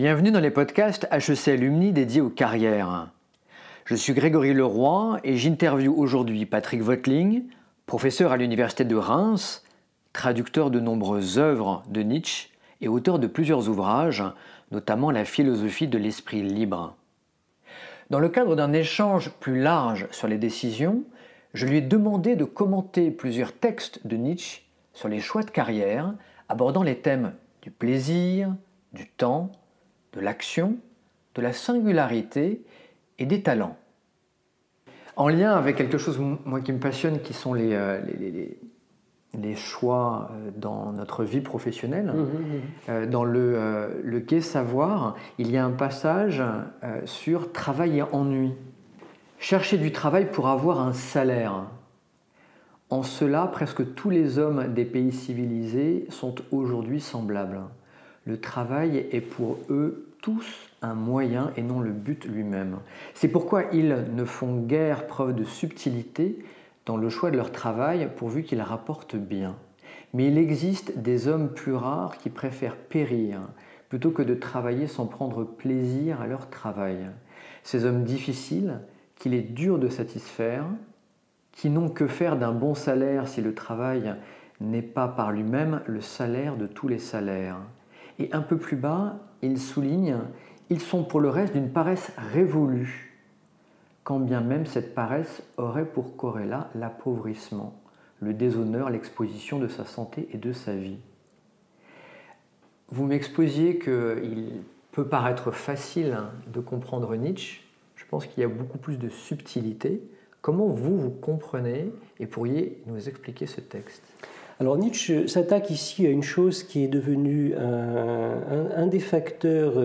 Bienvenue dans les podcasts HEC Alumni dédiés aux carrières. Je suis Grégory Leroy et j'interviewe aujourd'hui Patrick Voetling, professeur à l'Université de Reims, traducteur de nombreuses œuvres de Nietzsche et auteur de plusieurs ouvrages, notamment La philosophie de l'esprit libre. Dans le cadre d'un échange plus large sur les décisions, je lui ai demandé de commenter plusieurs textes de Nietzsche sur les choix de carrière, abordant les thèmes du plaisir, du temps, de l'action, de la singularité et des talents. En lien avec quelque chose moi, qui me passionne, qui sont les, euh, les, choix euh, dans notre vie professionnelle, mmh, mmh, mmh. Euh, dans le, le Gai Savoir, il y a un passage sur travail et ennui. Chercher du travail pour avoir un salaire. En cela, presque tous les hommes des pays civilisés sont aujourd'hui semblables. Le travail est pour eux tous un moyen et non le but lui-même. C'est pourquoi ils ne font guère preuve de subtilité dans le choix de leur travail pourvu qu'il rapporte bien. Mais il existe des hommes plus rares qui préfèrent périr plutôt que de travailler sans prendre plaisir à leur travail. Ces hommes difficiles, qu'il est dur de satisfaire, qui n'ont que faire d'un bon salaire si le travail n'est pas par lui-même le salaire de tous les salaires. Et un peu plus bas, il souligne Ils sont pour le reste d'une paresse révolue, quand bien même cette paresse aurait pour corrélat l'appauvrissement, le déshonneur, l'exposition de sa santé et de sa vie. Vous m'exposiez qu'il peut paraître facile de comprendre Nietzsche je pense qu'il y a beaucoup plus de subtilité. Comment vous, vous comprenez et pourriez nous expliquer ce texte? Alors Nietzsche s'attaque ici à une chose qui est devenue un, des facteurs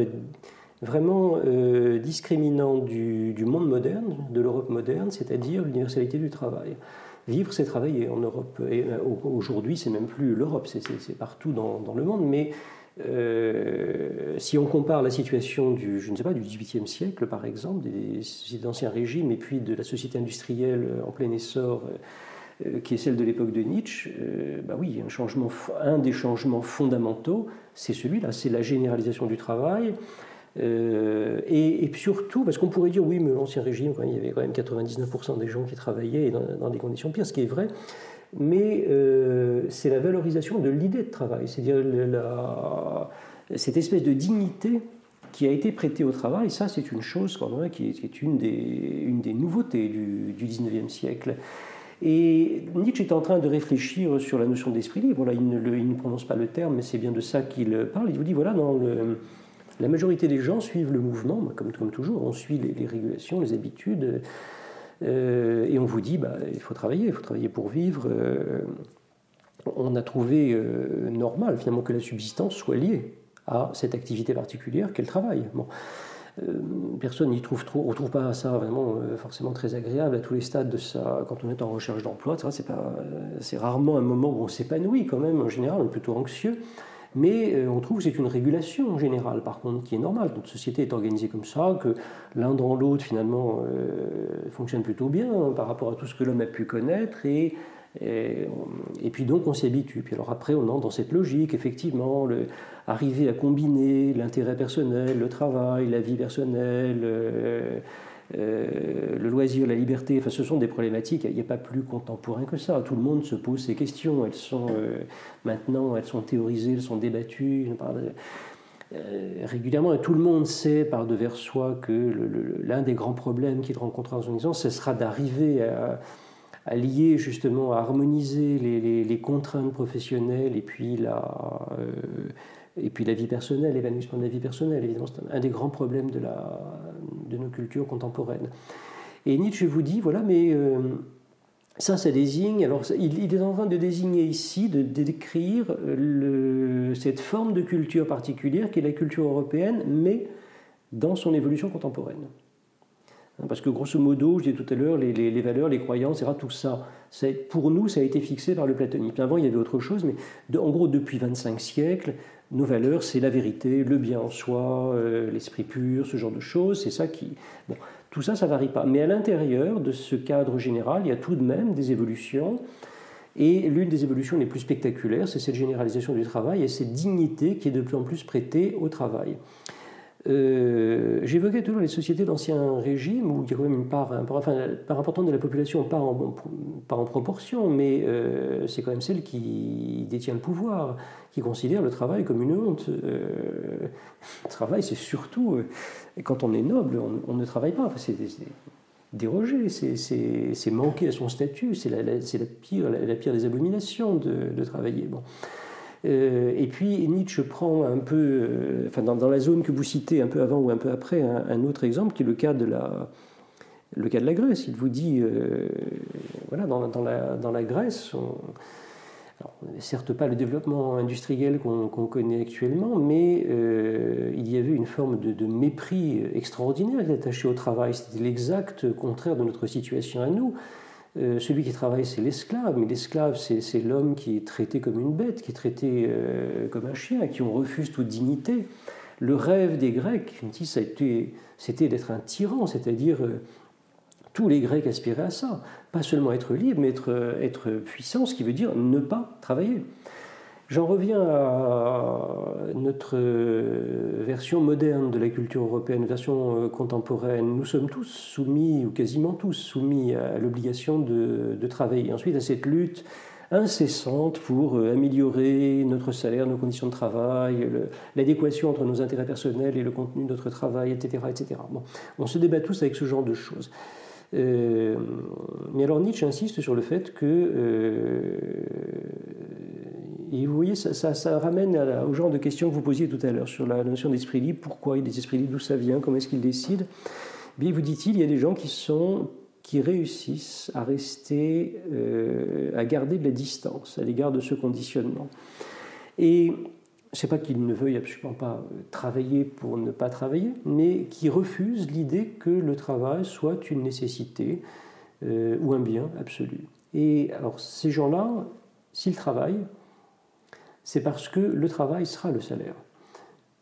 vraiment euh, discriminants du, monde moderne, de l'Europe moderne, c'est-à-dire l'universalité du travail. Vivre, c'est travailler en Europe. Et euh, aujourd'hui, c'est même plus l'Europe, c'est partout dans, le monde. Mais euh, si on compare la situation du, je ne sais pas, du XVIIIe siècle, par exemple, des sociétés d'Ancien Régime, et puis de la société industrielle en plein essor, euh, qui est celle de l'époque de Nietzsche, euh, bah oui, un, changement, un des changements fondamentaux, c'est celui-là, c'est la généralisation du travail. et, surtout, parce qu'on pourrait dire, oui, mais l'Ancien Régime, il y avait quand même 99% des gens qui travaillaient dans, des conditions pires, ce qui est vrai, mais euh, c'est la valorisation de l'idée de travail, c'est-à-dire cette espèce de dignité qui a été prêtée au travail, ça c'est une chose qui, est, une, des, une des nouveautés du, du 19e siècle. Et Nietzsche est en train de réfléchir sur la notion d'esprit libre. il, ne, prononce pas le terme, mais c'est bien de ça qu'il parle. Il vous dit, voilà, dans la majorité des gens suivent le mouvement, comme, comme toujours, on suit les, régulations, les habitudes. Euh, et on vous dit, bah, il faut travailler, il faut travailler pour vivre. Euh, on a trouvé euh, normal finalement que la subsistance soit liée à cette activité particulière qu'est le travail. Personne n'y trouve trop, on trouve pas ça vraiment forcément très agréable à tous les stades de ça. Quand on est en recherche d'emploi, c'est c'est rarement un moment où on s'épanouit quand même. En général, on est plutôt anxieux. Mais euh, on trouve que c'est une régulation générale, par contre, qui est normale. Notre société est organisée comme ça, que l'un dans l'autre, finalement, euh, fonctionne plutôt bien hein, par rapport à tout ce que l'homme a pu connaître. Et, et, puis donc, on s'y habitue. Puis alors après, on entre dans cette logique, effectivement, arriver à combiner l'intérêt personnel, le travail, la vie personnelle. Euh, euh, le loisir, la liberté, enfin, ce sont des problématiques, il n'y a pas plus contemporain que ça. Tout le monde se pose ces questions. Elles sont euh, maintenant, elles sont théorisées, elles sont débattues régulièrement. Et tout le monde sait par devers soi que l'un des grands problèmes qu'il rencontrera dans son existence, ce sera d'arriver à, lier justement, à harmoniser les, les, contraintes professionnelles et puis la et puis la vie personnelle, l'évanouissement de la vie personnelle, évidemment, c'est un des grands problèmes de, la, de nos cultures contemporaines. Et Nietzsche vous dit, voilà, mais euh, ça, ça désigne, alors il, est en train de désigner ici, de, décrire le, cette forme de culture particulière qui est la culture européenne, mais dans son évolution contemporaine. Hein, parce que grosso modo, je disais tout à l'heure, les, valeurs, les croyances, etc., tout ça, pour nous, ça a été fixé par le platonisme. Avant, il y avait autre chose, mais en gros, depuis 25 siècles, nos valeurs, c'est la vérité, le bien en soi, euh, l'esprit pur, ce genre de choses. C'est ça qui. Bon, tout ça, ça varie pas. Mais à l'intérieur de ce cadre général, il y a tout de même des évolutions. Et l'une des évolutions les plus spectaculaires, c'est cette généralisation du travail et cette dignité qui est de plus en plus prêtée au travail. Euh, j'évoquais toujours les sociétés d'ancien régime où il y a quand même une part, enfin, part importante de la population, pas en, proportion, mais euh, c'est quand même celle qui détient le pouvoir, qui considère le travail comme une honte. Euh, le travail, c'est surtout, quand on est noble, on, ne travaille pas. Enfin, c'est déroger, c'est manquer à son statut, c'est la, pire, des abominations de, travailler. Euh, et puis Nietzsche prend un peu, euh, enfin dans, la zone que vous citez un peu avant ou un peu après, un, autre exemple qui est le cas de la, le cas de la Grèce. Il vous dit, euh, voilà, dans, la, dans, la, Grèce, on, certes pas le développement industriel qu'on connaît actuellement, mais il y avait une forme de mépris extraordinaire attaché au travail. C'était l'exact contraire de notre situation à nous. Euh, celui qui travaille, c'est l'esclave, mais l'esclave, c'est l'homme qui est traité comme une bête, qui est traité euh, comme un chien, à qui on refuse toute dignité. Le rêve des Grecs, c'était d'être un tyran, c'est-à-dire euh, tous les Grecs aspiraient à ça. Pas seulement être libre, mais être, être puissant, ce qui veut dire ne pas travailler. J'en reviens à notre euh, version moderne de la culture européenne, version euh, contemporaine. Nous sommes tous soumis, ou quasiment tous soumis à l'obligation de, travailler. Ensuite, à cette lutte incessante pour euh, améliorer notre salaire, nos conditions de travail, l'adéquation entre nos intérêts personnels et le contenu de notre travail, etc. etc. Bon, on se débat tous avec ce genre de choses. mais alors Nietzsche insiste sur le fait que et vous voyez, ça, ramène au genre de questions que vous posiez tout à l'heure sur la notion d'esprit libre. Pourquoi il y a des esprits libres? D'où ça vient? Comment est-ce qu'ils décident Bien, vous dit-il, il y a des gens qui, réussissent à rester, euh, à garder de la distance à l'égard de ce conditionnement. Et c'est pas qu'ils ne veuillent absolument pas travailler pour ne pas travailler, mais qui refusent l'idée que le travail soit une nécessité euh, ou un bien absolu. Et alors ces gens-là, s'ils travaillent, c'est parce que le travail sera le salaire.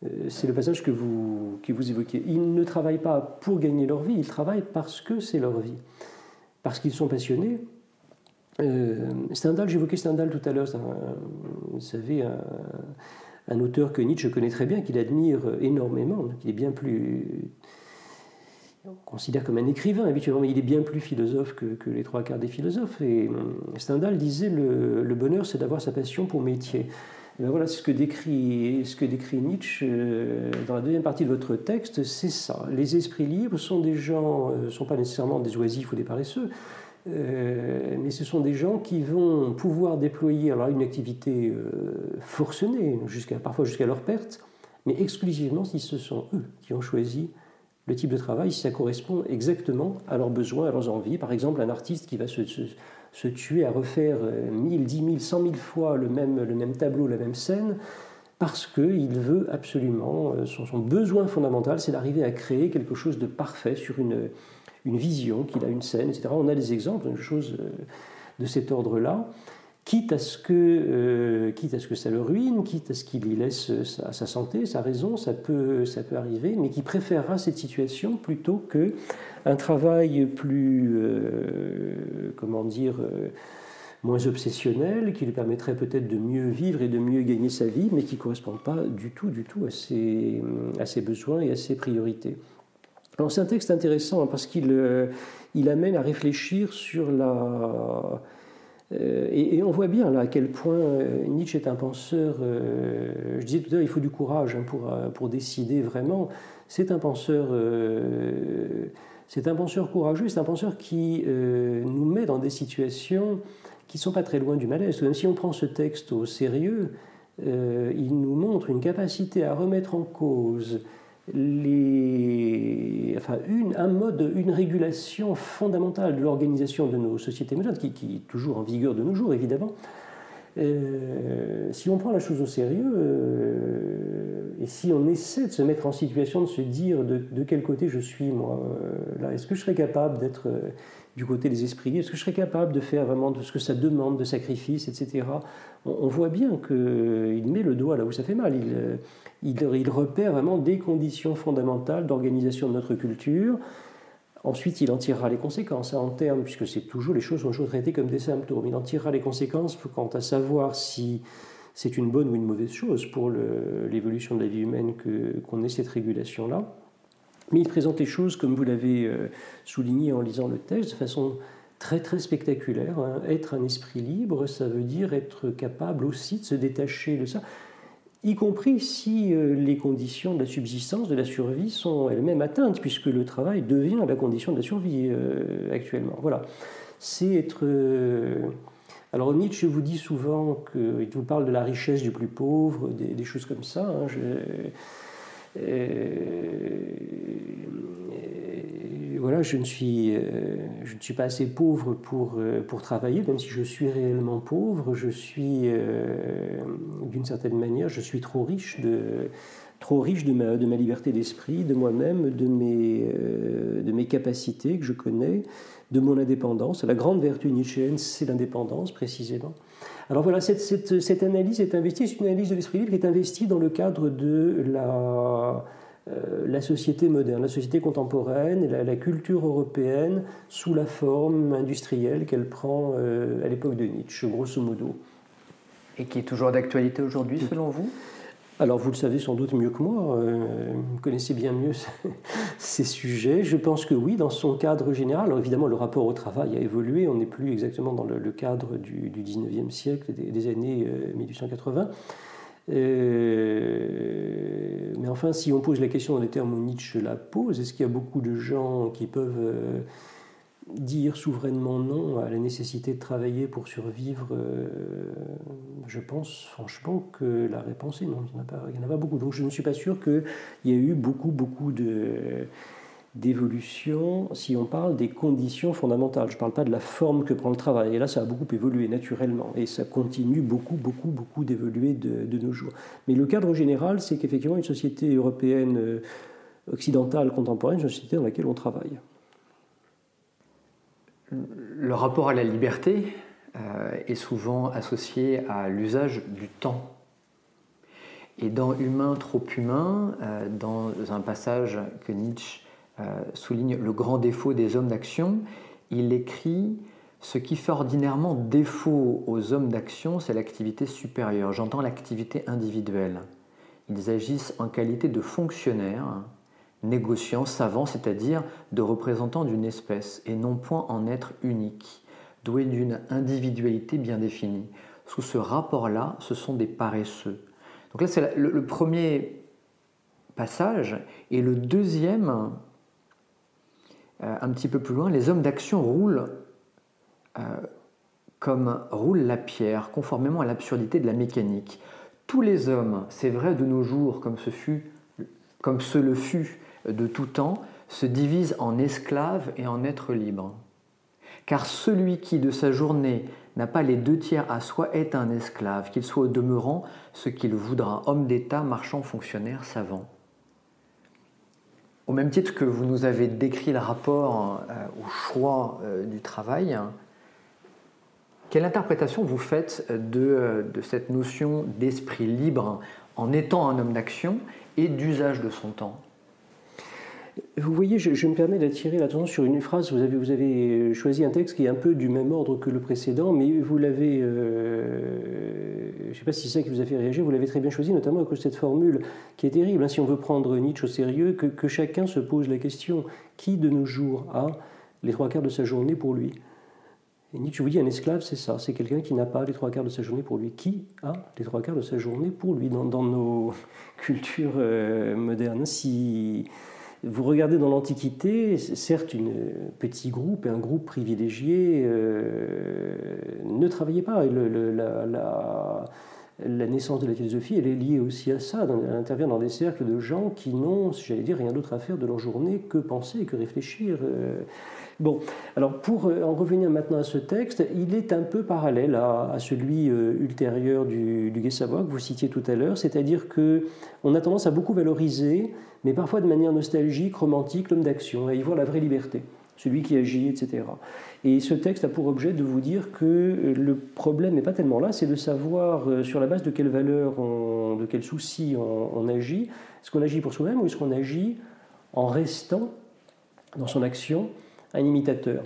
Euh, c'est le passage que vous, que vous évoquez. Ils ne travaillent pas pour gagner leur vie, ils travaillent parce que c'est leur vie. Parce qu'ils sont passionnés. Euh, Stendhal, j'évoquais Stendhal tout à l'heure, vous savez, un, auteur que Nietzsche connaît très bien, qu'il admire énormément, qu'il est bien plus on considère comme un écrivain habituellement, mais il est bien plus philosophe que, les trois quarts des philosophes. Et euh, Stendhal disait le, bonheur, c'est d'avoir sa passion pour métier. Ben voilà ce que décrit, ce que décrit Nietzsche euh, dans la deuxième partie de votre texte, c'est ça. Les esprits libres sont des gens, ne euh, sont pas nécessairement des oisifs ou des paresseux, mais ce sont des gens qui vont pouvoir déployer alors, une activité forcenée, jusqu'à, parfois jusqu'à leur perte, mais exclusivement si ce sont eux qui ont choisi le type de travail si ça correspond exactement à leurs besoins, à leurs envies. Par exemple, un artiste qui va se, tuer à refaire 1000, 10 000, 100 000 fois le même, le même tableau, la même scène, parce qu'il veut absolument, euh, son, son besoin fondamental, c'est d'arriver à créer quelque chose de parfait sur une, une vision qu'il a, une scène, etc. On a des exemples de choses euh, de cet ordre-là quitte à ce que, euh, quitte à ce que ça le ruine, quitte à ce qu'il y laisse sa, santé, sa raison, ça peut, ça peut arriver, mais qui préférera cette situation plutôt que un travail plus, euh, comment dire, euh, moins obsessionnel, qui lui permettrait peut-être de mieux vivre et de mieux gagner sa vie, mais qui ne correspond pas du tout, du tout à ses, à ses besoins et à ses priorités. Alors c'est un texte intéressant hein, parce qu'il il amène à réfléchir sur la euh, et, on voit bien là à quel point euh, Nietzsche est un penseur, euh, je disais tout à l'heure, il faut du courage hein, pour, pour décider vraiment. C'est un penseur, c'est un penseur courageux, c'est un penseur qui nous met dans des situations qui ne sont pas très loin du malaise. Même si on prend ce texte au sérieux, il nous montre une capacité à remettre en cause enfin, un mode, une régulation fondamentale de l'organisation de nos sociétés modernes, qui, est toujours en vigueur de nos jours, évidemment. Euh, si on prend la chose au sérieux, euh, et si on essaie de se mettre en situation de se dire de, quel côté je suis, moi, euh, là, est-ce que je serais capable d'être du côté des esprits? Est-ce que je serais capable de faire vraiment de ce que ça demande de sacrifice, etc. On, voit bien qu'il met le doigt là où ça fait mal. Il, il, repère vraiment des conditions fondamentales d'organisation de notre culture. Ensuite, il en tirera les conséquences hein, en termes, puisque c'est toujours les choses sont toujours traitées comme des symptômes. Il en tirera les conséquences quant à savoir si c'est une bonne ou une mauvaise chose pour l'évolution de la vie humaine qu'on ait cette régulation-là. Mais il présente les choses, comme vous l'avez euh, souligné en lisant le texte, de façon très très spectaculaire. Hein. Être un esprit libre, ça veut dire être capable aussi de se détacher de ça, y compris si euh, les conditions de la subsistance, de la survie sont elles-mêmes atteintes, puisque le travail devient la condition de la survie euh, actuellement. Voilà. C'est être. Alors Nietzsche vous dit souvent qu'il vous parle de la richesse du plus pauvre, des, choses comme ça. Hein. Euh, voilà, je ne, suis, euh, je ne suis pas assez pauvre pour, euh, pour travailler, même si je suis réellement pauvre, je suis, d'une certaine manière, je suis trop riche de, trop riche de ma, de ma liberté d'esprit, de moi-même, de mes, de mes capacités que je connais, de mon indépendance. La grande vertu nietzschéenne, c'est l'indépendance, précisément. Alors voilà, cette, analyse est investie, c'est une analyse de l'esprit libre qui est investie dans le cadre de la, euh, la société moderne, la société contemporaine, la, la, culture européenne sous la forme industrielle qu'elle prend euh, à l'époque de Nietzsche, grosso modo. Et qui est toujours d'actualité aujourd'hui, selon vous? Alors vous le savez sans doute mieux que moi, euh, vous connaissez bien mieux ces sujets. Je pense que oui, dans son cadre général. Évidemment, le rapport au travail a évolué, on n'est plus exactement dans le, cadre du, 19e siècle, des, années 1880. Euh, euh, mais enfin, si on pose la question dans les termes où Nietzsche la pose, est-ce qu'il y a beaucoup de gens qui peuvent dire souverainement non à la nécessité de travailler pour survivre, euh, je pense franchement que la réponse est non. Il n'y en, a pas beaucoup. Donc je ne suis pas sûr qu'il y ait eu beaucoup, beaucoup de d'évolution si on parle des conditions fondamentales. Je ne parle pas de la forme que prend le travail. Et là, ça a beaucoup évolué naturellement. Et ça continue beaucoup, beaucoup, beaucoup d'évoluer de, de, nos jours. Mais le cadre général, c'est qu'effectivement, une société européenne euh, occidentale contemporaine, une société dans laquelle on travaille le rapport à la liberté euh, est souvent associé à l'usage du temps. Et dans Humain trop humain, euh, dans un passage que Nietzsche euh, souligne le grand défaut des hommes d'action, il écrit Ce qui fait ordinairement défaut aux hommes d'action, c'est l'activité supérieure. J'entends l'activité individuelle. Ils agissent en qualité de fonctionnaires négociant, savant, c'est-à-dire de représentant d'une espèce, et non point en être unique, doué d'une individualité bien définie. Sous ce rapport-là, ce sont des paresseux. Donc là, c'est le, premier passage, et le deuxième, euh, un petit peu plus loin, les hommes d'action roulent euh, comme roule la pierre, conformément à l'absurdité de la mécanique. Tous les hommes, c'est vrai de nos jours, comme ce fut, comme ce le fut de tout temps se divise en esclaves et en êtres libres. Car celui qui de sa journée n'a pas les deux tiers à soi est un esclave, qu'il soit au demeurant ce qu'il voudra, homme d'État, marchand, fonctionnaire, savant. Au même titre que vous nous avez décrit le rapport euh, au choix euh, du travail, quelle interprétation vous faites euh, de cette notion d'esprit libre en étant un homme d'action et d'usage de son temps? Vous voyez, je, me permets d'attirer l'attention sur une phrase. Vous avez, choisi un texte qui est un peu du même ordre que le précédent, mais vous l'avez, euh, je ne sais pas si c'est ça qui vous a fait réagir, vous l'avez très bien choisi, notamment à cause de cette formule qui est terrible. Hein, si on veut prendre Nietzsche au sérieux, que, chacun se pose la question qui de nos jours a les trois quarts de sa journée pour lui? Et Nietzsche vous dit un esclave, c'est ça, c'est quelqu'un qui n'a pas les trois quarts de sa journée pour lui. Qui a les trois quarts de sa journée pour lui dans, dans nos cultures euh, modernes? Si vous regardez dans l'Antiquité, certes, un petit groupe, un groupe privilégié euh, ne travaillait pas. la, naissance de la philosophie, elle est liée aussi à ça. Elle intervient dans des cercles de gens qui n'ont, j'allais dire, rien d'autre à faire de leur journée que penser, que réfléchir. Euh. Bon, alors pour euh, en revenir maintenant à ce texte, il est un peu parallèle à, celui ultérieur du, du Gai que vous citiez tout à l'heure, c'est-à-dire que on a tendance à beaucoup valoriser mais parfois de manière nostalgique, romantique, l'homme d'action, à y voir la vraie liberté, celui qui agit, etc. Et ce texte a pour objet de vous dire que le problème n'est pas tellement là, c'est de savoir euh, sur la base de quelles valeurs, de quels soucis on, agit. Est-ce qu'on agit pour soi-même ou est-ce qu'on agit en restant dans son action un imitateur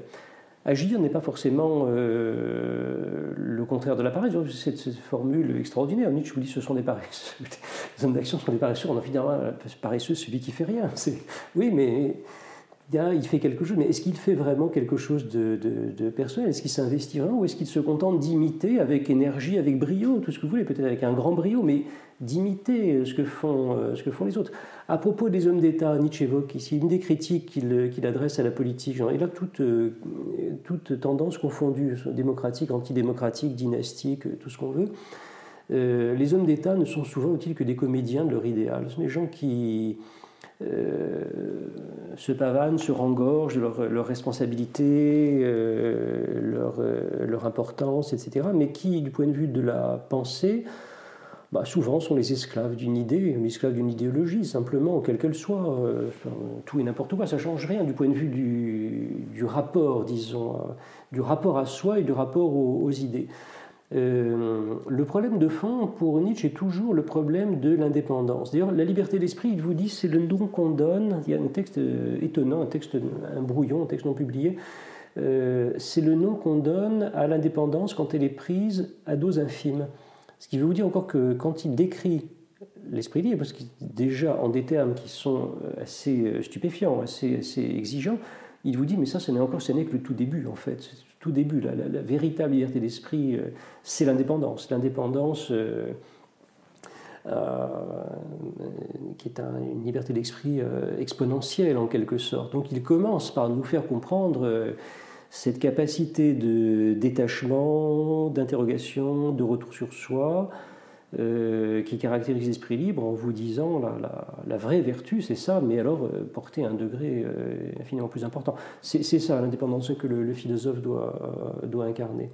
agir n'est pas forcément le contraire de la paresse. Cette, cette formule extraordinaire, Nietzsche vous dit ce sont des paresseux. Les hommes d'action sont des paresseux. On en finira paresseux celui qui fait rien. Oui, mais il fait quelque chose, mais est-ce qu'il fait vraiment quelque chose de, personnel? Est-ce qu'il s'investit vraiment ou est-ce qu'il se contente d'imiter avec énergie, avec brio, tout ce que vous voulez, peut-être avec un grand brio, mais d'imiter ce, que font, euh, ce que font les autres? À propos des hommes d'État, Nietzsche évoque ici une des critiques qu'il adresse à la politique. il a toute, euh, toute tendance confondue, démocratique, antidémocratique, dynastique, tout ce qu'on veut. Euh, les hommes d'État ne sont souvent utiles que des comédiens de leur idéal. Ce sont des gens qui euh, se pavanent, se rengorgent de leur, leur responsabilité, euh, leur, euh, leur, importance, etc., mais qui, du point de vue de la pensée, bah, souvent sont les esclaves d'une idée, les esclaves d'une idéologie, simplement, quelle qu'elle soit, tout et n'importe quoi, ça ne change rien du point de vue du, du rapport, disons, du rapport à soi et du rapport aux idées. Euh, le problème de fond pour Nietzsche est toujours le problème de l'indépendance. D'ailleurs, la liberté d'esprit, il vous dit, c'est le nom qu'on donne. Il y a un texte euh, étonnant, un texte, un brouillon, un texte non publié. Euh, c'est le nom qu'on donne à l'indépendance quand elle est prise à dose infime. Ce qui veut vous dire encore que quand il décrit l'esprit libre, parce qu'il déjà en des termes qui sont assez stupéfiants, assez, assez exigeants, il vous dit, mais ça, ce n'est encore, ce n'est que le tout début, en fait début. La, véritable liberté d'esprit, euh, c'est l'indépendance. L'indépendance euh, euh, qui est une liberté d'esprit exponentielle en quelque sorte. Donc il commence par nous faire comprendre cette capacité de détachement, d'interrogation, de retour sur soi, euh, qui caractérise l'esprit libre en vous disant la, vraie vertu, c'est ça, mais alors euh, un degré euh, infiniment plus important. C'est ça l'indépendance que le, philosophe doit, doit incarner.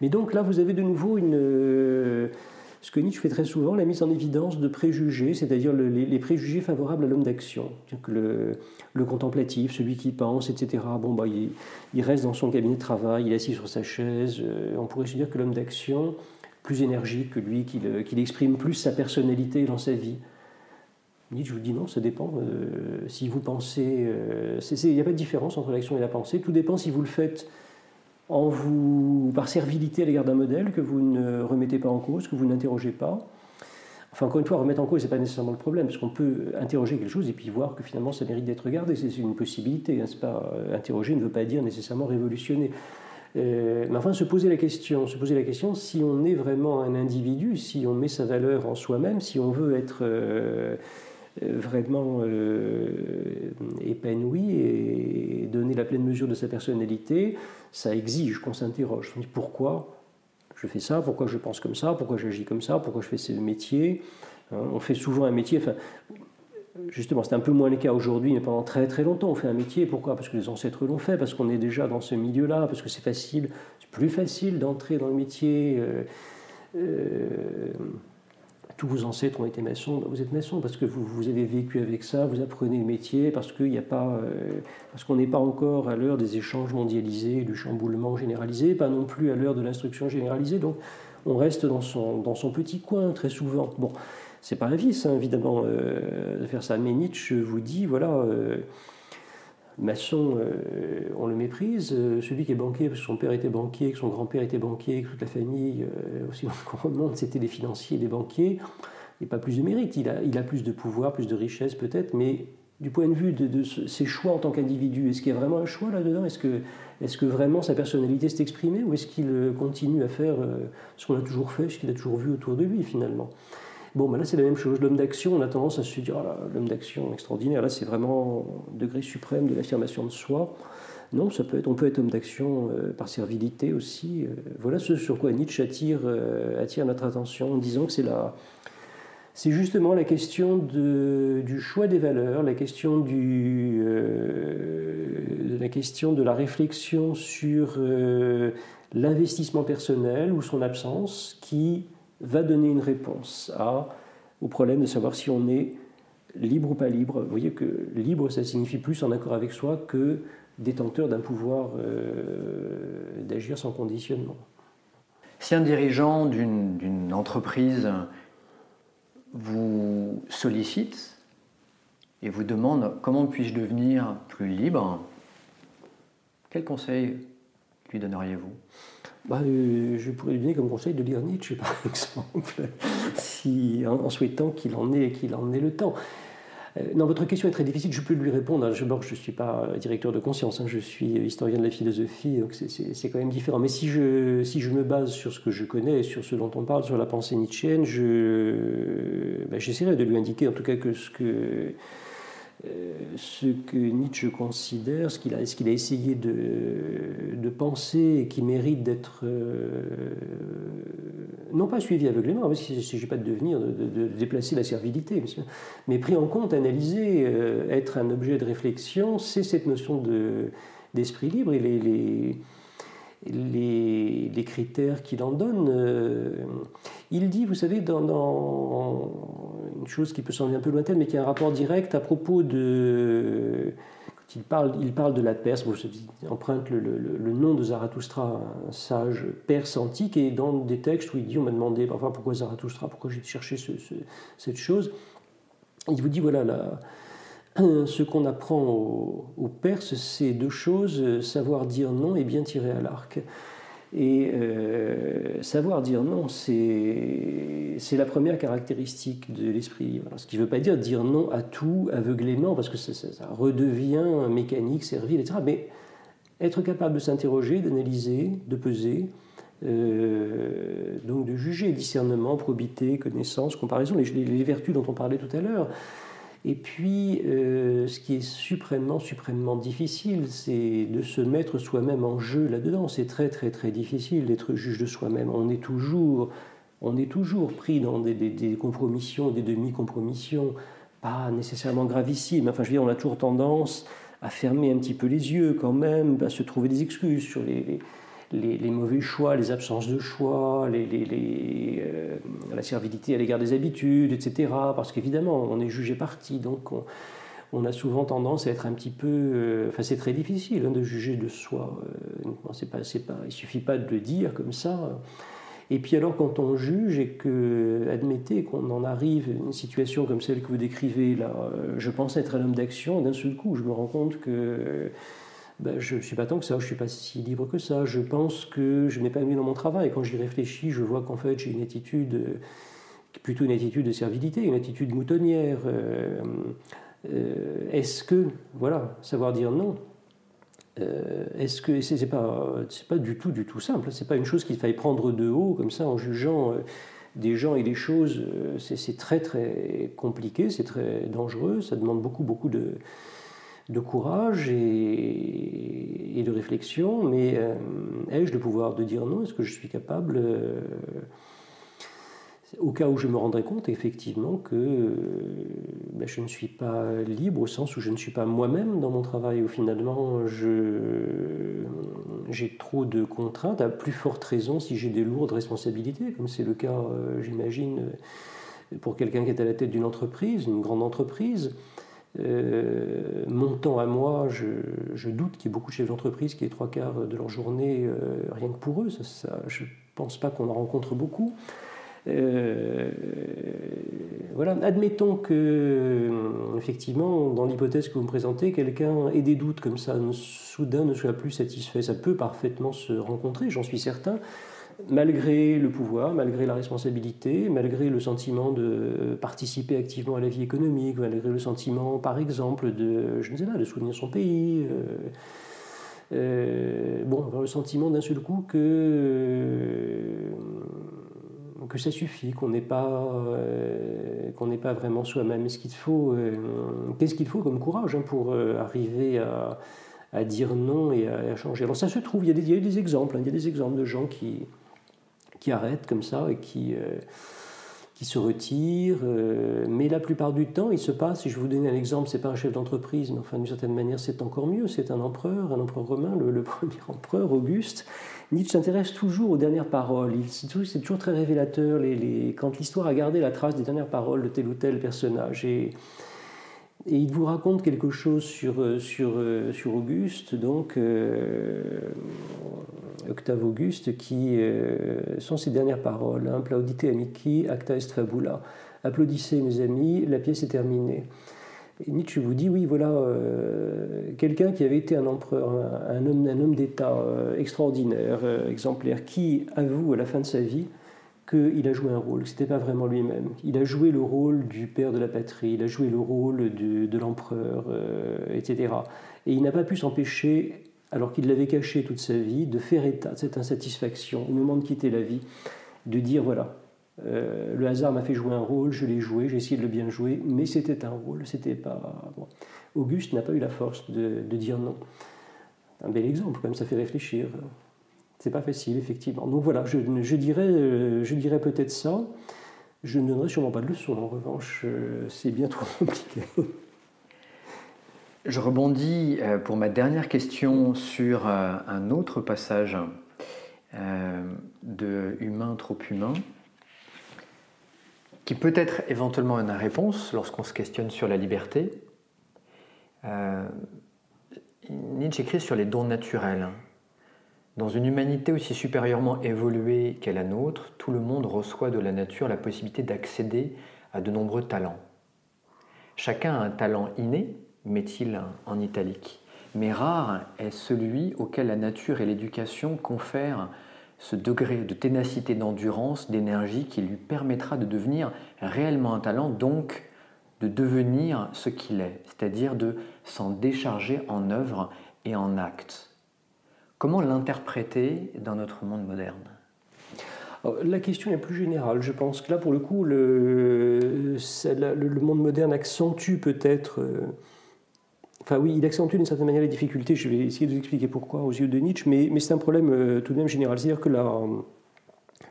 Mais donc là, vous avez de nouveau ce que Nietzsche fait très souvent, la mise en évidence de préjugés, c'est-à-dire les, préjugés favorables à l'homme d'action. Le, le, contemplatif, celui qui pense, etc. Bon, bah, il, il, reste dans son cabinet de travail, il est assis sur sa chaise. on pourrait se dire que l'homme d'action plus énergique que lui, qu'il exprime plus sa personnalité dans sa vie. Nietzsche vous dis non, ça dépend. Euh, si vous pensez, euh, il n'y a pas de différence entre l'action et la pensée. Tout dépend si vous le faites en vous, par servilité à l'égard d'un modèle que vous ne remettez pas en cause, que vous n'interrogez pas. Enfin, encore une fois, remettre en cause, ce n'est pas nécessairement le problème, parce qu'on peut interroger quelque chose et puis voir que finalement ça mérite d'être regardé. C'est une possibilité. Hein, euh, interroger ne veut pas dire nécessairement révolutionner. Euh, mais enfin, se poser la question, se poser la question si on est vraiment un individu, si on met sa valeur en soi-même, si on veut être euh, euh, vraiment épanoui et donner la pleine mesure de sa personnalité, ça exige qu'on s'interroge. On dit pourquoi je fais ça, pourquoi je pense comme ça, pourquoi j'agis comme ça, pourquoi je fais ce métier? Hein, on fait souvent un métier. Justement, c'est un peu moins le cas aujourd'hui, mais pendant très très longtemps, on fait un métier. Pourquoi? Parce que les ancêtres l'ont fait, parce qu'on est déjà dans ce milieu-là, parce que c'est facile, c'est plus facile d'entrer dans le métier. Euh, euh, tous vos ancêtres ont été maçons, ben, vous êtes maçons parce que vous, vous, avez vécu avec ça, vous apprenez le métier, parce qu'il n'y a pas, euh, parce qu'on n'est pas encore à l'heure des échanges mondialisés, du chamboulement généralisé, pas non plus à l'heure de l'instruction généralisée. Donc, on reste dans son, dans son petit coin très souvent. Bon, c'est pas un vice, hein, évidemment, euh, de faire ça. Mais Nietzsche vous dit, voilà, euh, maçon, euh, on le méprise. celui qui est banquier, parce que son père était banquier, que son grand-père était banquier, que toute la famille, aussi qu'on remonte, c'était des financiers, des banquiers. Il n'y a pas plus de mérite. Il a, il a plus de pouvoir, plus de richesse peut-être, mais du point de vue de, ses choix en tant qu'individu, est-ce qu'il y a vraiment un choix là-dedans? Est-ce que, est que vraiment sa personnalité s'est exprimée ou est-ce qu'il continue à faire ce qu'on a toujours fait, ce qu'il a toujours vu autour de lui finalement? Bon, là, c'est la même chose. L'homme d'action, on a tendance à se dire, ah l'homme d'action extraordinaire, là, c'est vraiment degré suprême de l'affirmation de soi. Non, ça peut être, on peut être homme d'action euh, par servilité aussi. Euh, voilà ce sur quoi Nietzsche attire, euh, attire notre attention en disant que c'est la, c'est justement la question du choix des valeurs, la question, du, la question de la réflexion sur l'investissement personnel ou son absence qui va donner une réponse au problème de savoir si on est libre ou pas libre. Vous voyez que libre, ça signifie plus en accord avec soi que détenteur d'un pouvoir euh, d'agir sans conditionnement. Si un dirigeant d'une entreprise vous sollicite et vous demande comment puis-je devenir plus libre, quel conseil lui donneriez-vous? Bah, Je pourrais lui donner comme conseil de lire Nietzsche, par exemple, en, souhaitant qu'il en, ait, qu'il en ait le temps. Euh, non, votre question est très difficile, je peux lui répondre. Je ne suis pas directeur de conscience, hein. je suis historien de la philosophie, donc c'est quand même différent. Mais si je, si je me base sur ce que je connais, sur ce dont on parle, sur la pensée nietzschéenne, ben, j'essaierai de lui indiquer en tout cas que ce que euh, ce que Nietzsche considère, ce qu'il a, qu'il a essayé de, penser et qui mérite d'être, euh, non pas suivi aveuglément, parce qu'il ne s'agit pas de devenir, de, déplacer la servilité, mais pris en compte, analysé, euh, être un objet de réflexion, c'est cette notion de, d'esprit libre et les, critères qu'il en donne. Il dit, vous savez, dans, une chose qui peut sembler un peu lointaine, mais qui a un rapport direct à propos de. Quand il parle, il parle de la Perse, bon, il emprunte le, nom de Zarathustra, un sage perse antique, et dans des textes où il dit On m'a demandé parfois pourquoi Zarathustra, pourquoi j'ai cherché ce, cette chose. Il vous dit voilà, ce qu'on apprend aux Perses, c'est deux choses savoir dire non et bien tirer à l'arc. Et euh, savoir dire non, c'est la première caractéristique de l'esprit libre. ce qui ne veut pas dire dire non à tout aveuglément, parce que ça, redevient mécanique, servile, etc. Mais être capable de s'interroger, d'analyser, de peser, euh, donc de juger, discernement, probité, connaissance, comparaison, les vertus dont on parlait tout à l'heure. Et puis, euh, ce qui est suprêmement, suprêmement difficile, c'est de se mettre soi-même en jeu là-dedans. C'est très, très, très difficile d'être juge de soi-même. On est toujours, on est toujours pris dans des, des, compromissions, des demi-compromissions, pas nécessairement gravissimes. Enfin, je veux dire, on a toujours tendance à fermer un petit peu les yeux quand même, à se trouver des excuses sur les, mauvais choix, les absences de choix, euh, la servilité à l'égard des habitudes, etc. Parce qu'évidemment, on est jugé parti, donc on, a souvent tendance à être un petit peu... Euh, enfin, c'est très difficile hein, de juger de soi. Euh, c'est pas, pas, il suffit pas de le dire comme ça. Et puis alors, quand on juge et que, admettez qu'on en arrive à une situation comme celle que vous décrivez là, je pense être un homme d'action, d'un seul coup, je me rends compte que ben, je ne suis pas tant que ça, je ne suis pas si libre que ça. Je pense que je n'ai pas mis dans mon travail. Quand j'y réfléchis, je vois qu'en fait, j'ai une attitude, euh, plutôt une attitude de servilité, une attitude moutonnière. Euh, euh, est-ce que, voilà, savoir dire non, est-ce que c'est pas, pas du tout, du tout simple. C'est pas une chose qu'il faille prendre de haut comme ça en jugeant des gens et des choses. c'est très très compliqué, c'est très dangereux. Ça demande beaucoup beaucoup de de courage et, de réflexion, mais euh, ai-je le pouvoir de dire non? Est-ce que je suis capable, euh, au cas où je me rendrais compte effectivement que euh, ben, je ne suis pas libre au sens où je ne suis pas moi-même dans mon travail, où finalement j'ai trop de contraintes, à plus forte raison si j'ai des lourdes responsabilités, comme c'est le cas, j'imagine, pour quelqu'un qui est à la tête d'une entreprise, une grande entreprise. Euh, mon temps à moi, je, doute qu'il y ait beaucoup de chefs d'entreprise qui aient trois quarts de leur journée euh, rien que pour eux. Je ne pense pas qu'on en rencontre beaucoup. Euh, voilà, admettons que, effectivement, dans l'hypothèse que vous me présentez, quelqu'un ait des doutes comme ça, soudain ne soit plus satisfait. Ça peut parfaitement se rencontrer, j'en suis certain malgré le pouvoir, malgré la responsabilité, malgré le sentiment de participer activement à la vie économique, malgré le sentiment, par exemple, de, je ne sais pas, de soutenir son pays. Euh, euh, bon, le sentiment d'un seul coup que, euh, que ça suffit, qu'on n'est pas, n'est pas vraiment soi-même. ce qu'il faut, qu'est-ce qu'il faut comme courage hein, pour arriver à, à, dire non et à, changer? Alors ça se trouve, il y a des, a des exemples, hein, il y a des exemples de gens qui qui arrêtent comme ça et qui, euh, qui se retirent. Euh, mais la plupart du temps, il se passe, si je vous donne un exemple, c'est pas un chef d'entreprise, mais enfin d'une certaine manière c'est encore mieux, c'est un empereur, un empereur romain, le, premier empereur, Auguste. Nietzsche s'intéresse toujours aux dernières paroles. C'est toujours, très révélateur les, quand l'histoire a gardé la trace des dernières paroles de tel ou tel personnage. Et il vous raconte quelque chose sur, euh, sur, euh, sur Auguste, donc euh, Octave Auguste, qui sont ses dernières paroles. Hein, Plaudite acta est fabula. Applaudissez mes amis, la pièce est terminée. Nietzsche vous dit, oui, voilà, euh, quelqu'un qui avait été un empereur, un, homme, un homme d'État euh, extraordinaire, euh, exemplaire, qui avoue à la fin de sa vie qu'il a joué un rôle, que ce n'était pas vraiment lui-même. Il a joué le rôle du père de la patrie, il a joué le rôle de l'empereur, etc. Et il n'a pas pu s'empêcher, alors qu'il l'avait caché toute sa vie, de faire état de cette insatisfaction au moment de quitter la vie, de dire, voilà, euh, le hasard m'a fait jouer un rôle, je l'ai joué, j'ai essayé de le bien jouer, mais c'était un rôle, c'était pas. Auguste n'a pas eu la force de, dire non. Un bel exemple, quand même, ça fait réfléchir. C'est pas facile, effectivement. Donc voilà, je, dirais, euh, je dirais peut-être ça. Je ne donnerai sûrement pas de leçon, en revanche, euh, c'est bien trop compliqué. Je rebondis pour ma dernière question sur un autre passage de Humain trop humain qui peut être éventuellement une réponse lorsqu'on se questionne sur la liberté. Euh, Nietzsche écrit sur les dons naturels. Dans une humanité aussi supérieurement évoluée qu'est la nôtre, tout le monde reçoit de la nature la possibilité d'accéder à de nombreux talents. Chacun a un talent inné, met-il en italique, mais rare est celui auquel la nature et l'éducation confèrent ce degré de ténacité, d'endurance, d'énergie qui lui permettra de devenir réellement un talent, donc de devenir ce qu'il est, c'est-à-dire de s'en décharger en œuvre et en acte. Comment l'interpréter dans notre monde moderne? La question est plus générale. Je pense que là, pour le coup, le, monde moderne accentue peut-être euh, Enfin oui, il accentue d'une certaine manière les difficultés, je vais essayer de vous expliquer pourquoi aux yeux de Nietzsche, mais, c'est un problème euh, tout de même général. C'est-à-dire que là,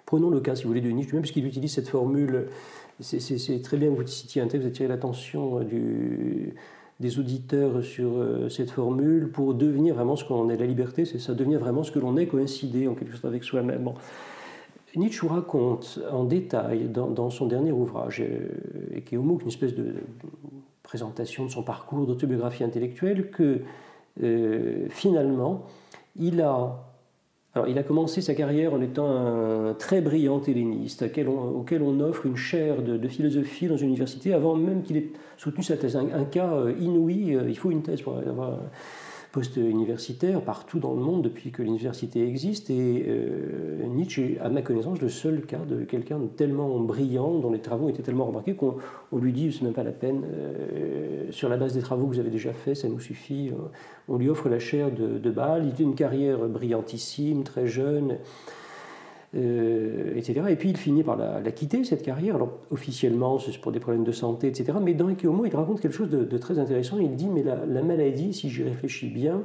prenons le cas, si vous voulez, de Nietzsche, même puisqu'il utilise cette formule, c'est très bien que vous citiez un texte, vous attirez l'attention euh, des auditeurs sur euh, cette formule pour devenir vraiment ce qu'on est. La liberté, c'est ça, devenir vraiment ce que l'on est, coïncider en quelque sorte avec soi-même. Nietzsche raconte en détail dans, son dernier ouvrage, et qui est qu'une espèce de présentation de son parcours d'autobiographie intellectuelle que euh, finalement, il a, alors, il a commencé sa carrière en étant un très brillant helléniste auquel on, offre une chaire de, philosophie dans une université avant même qu'il ait soutenu sa thèse. Un, cas euh, inouï, euh, il faut une thèse pour avoir post-universitaire partout dans le monde depuis que l'université existe. Et euh, Nietzsche est, à ma connaissance, le seul cas de quelqu'un tellement brillant, dont les travaux étaient tellement remarqués qu'on lui dit c'est même pas la peine, euh, sur la base des travaux que vous avez déjà faits, ça nous suffit. On lui offre la chaire de, de Bâle. Il a une carrière brillantissime, très jeune. Euh, etc. Et puis il finit par la, quitter, cette carrière. Alors officiellement, c'est pour des problèmes de santé, etc. Mais dans Ekeomo, il raconte quelque chose de, très intéressant. Il dit, mais la, maladie, si j'y réfléchis bien,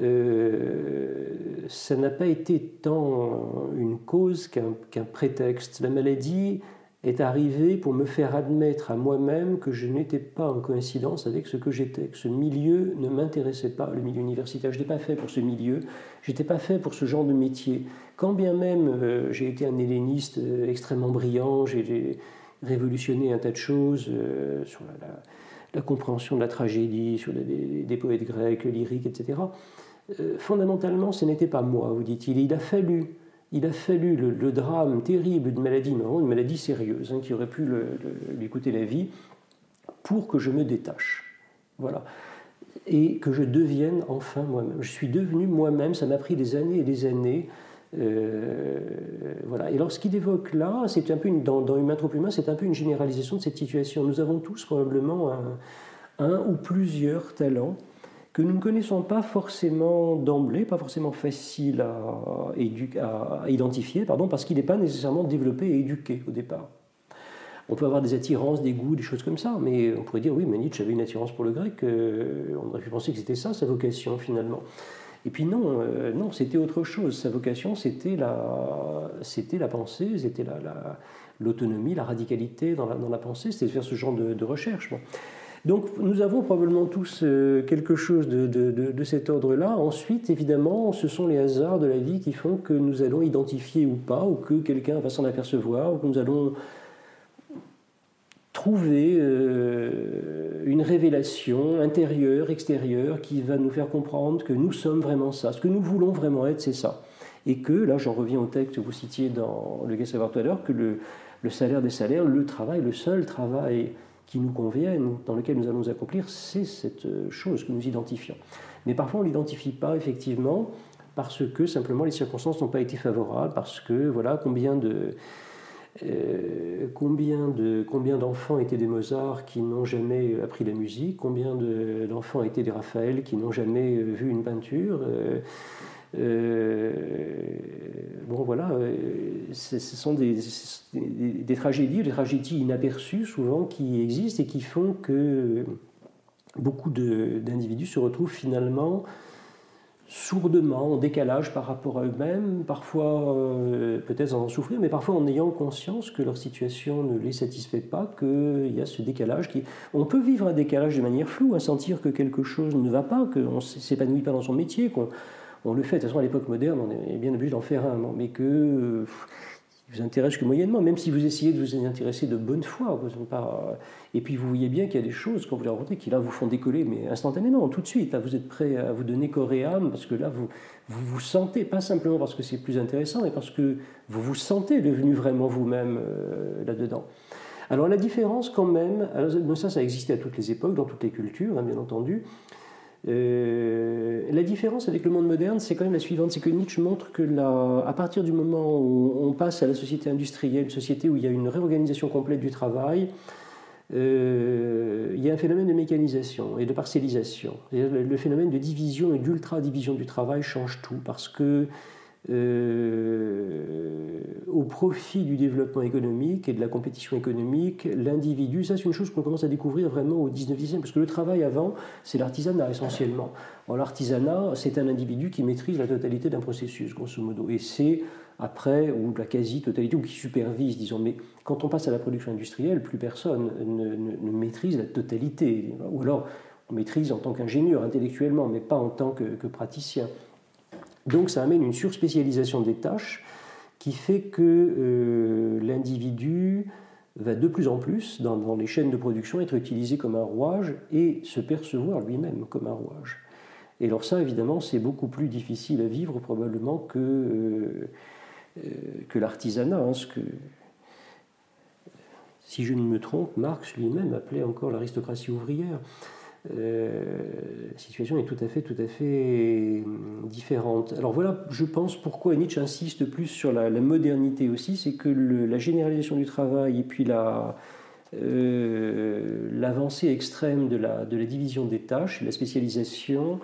euh, ça n'a pas été tant une cause qu'un prétexte. La maladie est arrivée pour me faire admettre à moi-même que je n'étais pas en coïncidence avec ce que j'étais, que ce milieu ne m'intéressait pas, le milieu universitaire. Je n'étais pas fait pour ce milieu, je n'étais pas fait pour ce genre de métier. Quand bien même euh, j'ai été un helléniste euh, extrêmement brillant, j'ai révolutionné un tas de choses euh, sur la, compréhension de la tragédie, sur des, poètes grecs, lyriques, etc. fondamentalement, ce n'était pas moi, vous dit-il. Il a fallu il a fallu le, drame terrible d'une maladie, non, une maladie sérieuse, hein, qui aurait pu lui coûter la vie, pour que je me détache. Voilà. Et que je devienne enfin moi-même. Je suis devenu moi-même, ça m'a pris des années et des années. Euh, voilà. Et lorsqu'il évoque là, c'est un peu une, dans, dans Humain trop humain, c'est un peu une généralisation de cette situation. Nous avons tous probablement un ou plusieurs talents que nous ne connaissons pas forcément d'emblée, pas forcément facile à, identifier, pardon, parce qu'il n'est pas nécessairement développé et éduqué au départ. On peut avoir des attirances, des goûts, des choses comme ça, mais on pourrait dire oui, mais Nietzsche avait une attirance pour le grec, euh, on aurait pu penser que c'était ça sa vocation finalement. Et puis non, euh, non, c'était autre chose. Sa vocation, c'était la, la pensée, c'était l'autonomie, la, radicalité dans la, pensée, c'était de faire ce genre de, recherche. Donc nous avons probablement tous euh, quelque chose de, cet ordre-là. Ensuite, évidemment, ce sont les hasards de la vie qui font que nous allons identifier ou pas, ou que quelqu'un va s'en apercevoir, ou que nous allons trouver euh, une révélation intérieure, extérieure, qui va nous faire comprendre que nous sommes vraiment ça. Ce que nous voulons vraiment être, c'est ça. Et que, là j'en reviens au texte que vous citiez dans le Gai Savoir tout à l'heure, que le salaire des salaires, le travail, le seul travail qui nous convienne, dans lequel nous allons accomplir, c'est cette chose que nous identifions. Mais parfois on ne l'identifie pas effectivement parce que simplement les circonstances n'ont pas été favorables, parce que voilà combien de euh, combien, de, combien d'enfants étaient des Mozart qui n'ont jamais appris la musique Combien d'enfants étaient des Raphaël qui n'ont jamais euh, vu une peinture euh, Bon, voilà, ce sont des, des, tragédies, des tragédies inaperçues souvent qui existent et qui font que beaucoup d'individus se retrouvent finalement sourdement, en décalage par rapport à eux-mêmes, parfois euh, peut-être en souffrir, mais parfois en ayant conscience que leur situation ne les satisfait pas, qu'il y a ce décalage. Qui... On peut vivre un décalage de manière floue, à sentir que quelque chose ne va pas, qu'on ne s'épanouit pas dans son métier, qu'on on le fait. De toute façon, à l'époque moderne, on est bien obligé d'en faire un, mais que vous intéresse que moyennement, même si vous essayez de vous y intéresser de bonne foi. Pas... Et puis vous voyez bien qu'il y a des choses, quand vous les rencontrez, qui là vous font décoller, mais instantanément, tout de suite. vous êtes prêt à vous donner corps et âme, parce que là, vous vous, vous sentez, pas simplement parce que c'est plus intéressant, mais parce que vous vous sentez devenu vraiment vous-même euh, là-dedans. Alors la différence quand même, alors, ça, ça existait à toutes les époques, dans toutes les cultures, hein, bien entendu, euh, la différence avec le monde moderne, c'est quand même la suivante, c'est que Nietzsche montre que à partir du moment où on passe à la société industrielle, une société où il y a une réorganisation complète du travail, euh, il y a un phénomène de mécanisation et de parcellisation. Le phénomène de division et d'ultra-division du travail change tout parce que euh, au profit du développement économique et de la compétition économique, l'individu, ça c'est une chose qu'on commence à découvrir vraiment au 19e, parce que le travail avant, c'est l'artisanat essentiellement. L'artisanat, c'est un individu qui maîtrise la totalité d'un processus, grosso modo, et c'est après, ou la quasi-totalité, ou qui supervise, disons. Mais quand on passe à la production industrielle, plus personne ne, maîtrise la totalité, ou alors on maîtrise en tant qu'ingénieur intellectuellement, mais pas en tant que praticien. Donc ça amène une surspécialisation des tâches qui fait que euh, l'individu va de plus en plus, dans, les chaînes de production, être utilisé comme un rouage et se percevoir lui-même comme un rouage. Et alors ça, évidemment, c'est beaucoup plus difficile à vivre probablement que, euh, euh, que l'artisanat. Hein, que, si je ne me trompe, Marx lui-même appelait encore l'aristocratie ouvrière. Euh, la situation est tout à fait, tout à fait hum, différente. Alors voilà, je pense pourquoi Nietzsche insiste plus sur la, modernité aussi, c'est que la généralisation du travail et puis la, euh, l'avancée extrême de la, de la division des tâches, la spécialisation,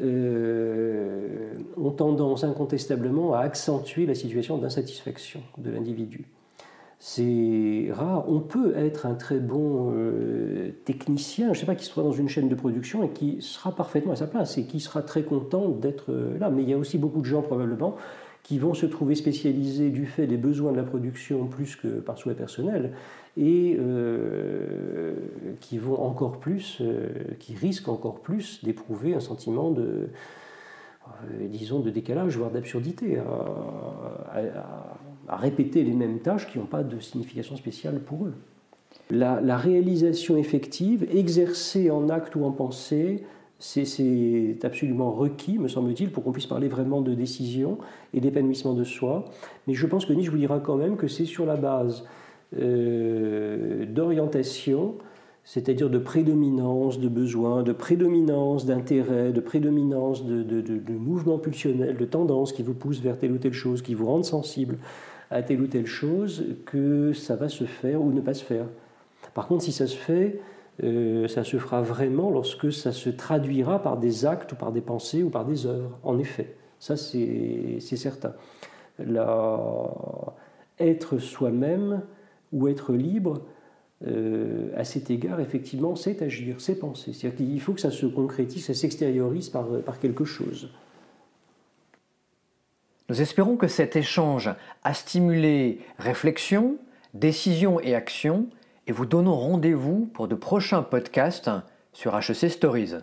euh, ont tendance incontestablement à accentuer la situation d'insatisfaction de l'individu c'est rare. On peut être un très bon euh, technicien, je ne sais pas, qui soit dans une chaîne de production et qui sera parfaitement à sa place et qui sera très content d'être euh, là. Mais il y a aussi beaucoup de gens probablement qui vont se trouver spécialisés du fait des besoins de la production plus que par souhait personnel et euh, qui vont encore plus, qui risquent encore plus d'éprouver un sentiment de, disons, de décalage, voire d'absurdité répéter les mêmes tâches qui n'ont pas de signification spéciale pour eux. La, réalisation effective, exercée en acte ou en pensée, c'est absolument requis, me semble-t-il, pour qu'on puisse parler vraiment de décision et d'épanouissement de soi. Mais je pense que Nietzsche vous dira quand même que c'est sur la base euh, d'orientation, c'est-à-dire de prédominance de besoins, de prédominance d'intérêt, de prédominance de, de, de, de mouvements pulsionnels, de tendances qui vous poussent vers telle ou telle chose, qui vous rendent sensible à telle ou telle chose que ça va se faire ou ne pas se faire. Par contre, si ça se fait, euh, ça se fera vraiment lorsque ça se traduira par des actes ou par des pensées ou par des œuvres, en effet. Ça, c'est certain. être soi-même ou être libre, euh, à cet égard, effectivement, c'est agir, c'est penser. C'est-à-dire qu'il faut que ça se concrétise, ça s'extériorise par quelque chose. Nous espérons que cet échange a stimulé réflexion, décision et action et vous donnons rendez-vous pour de prochains podcasts sur HEC Stories.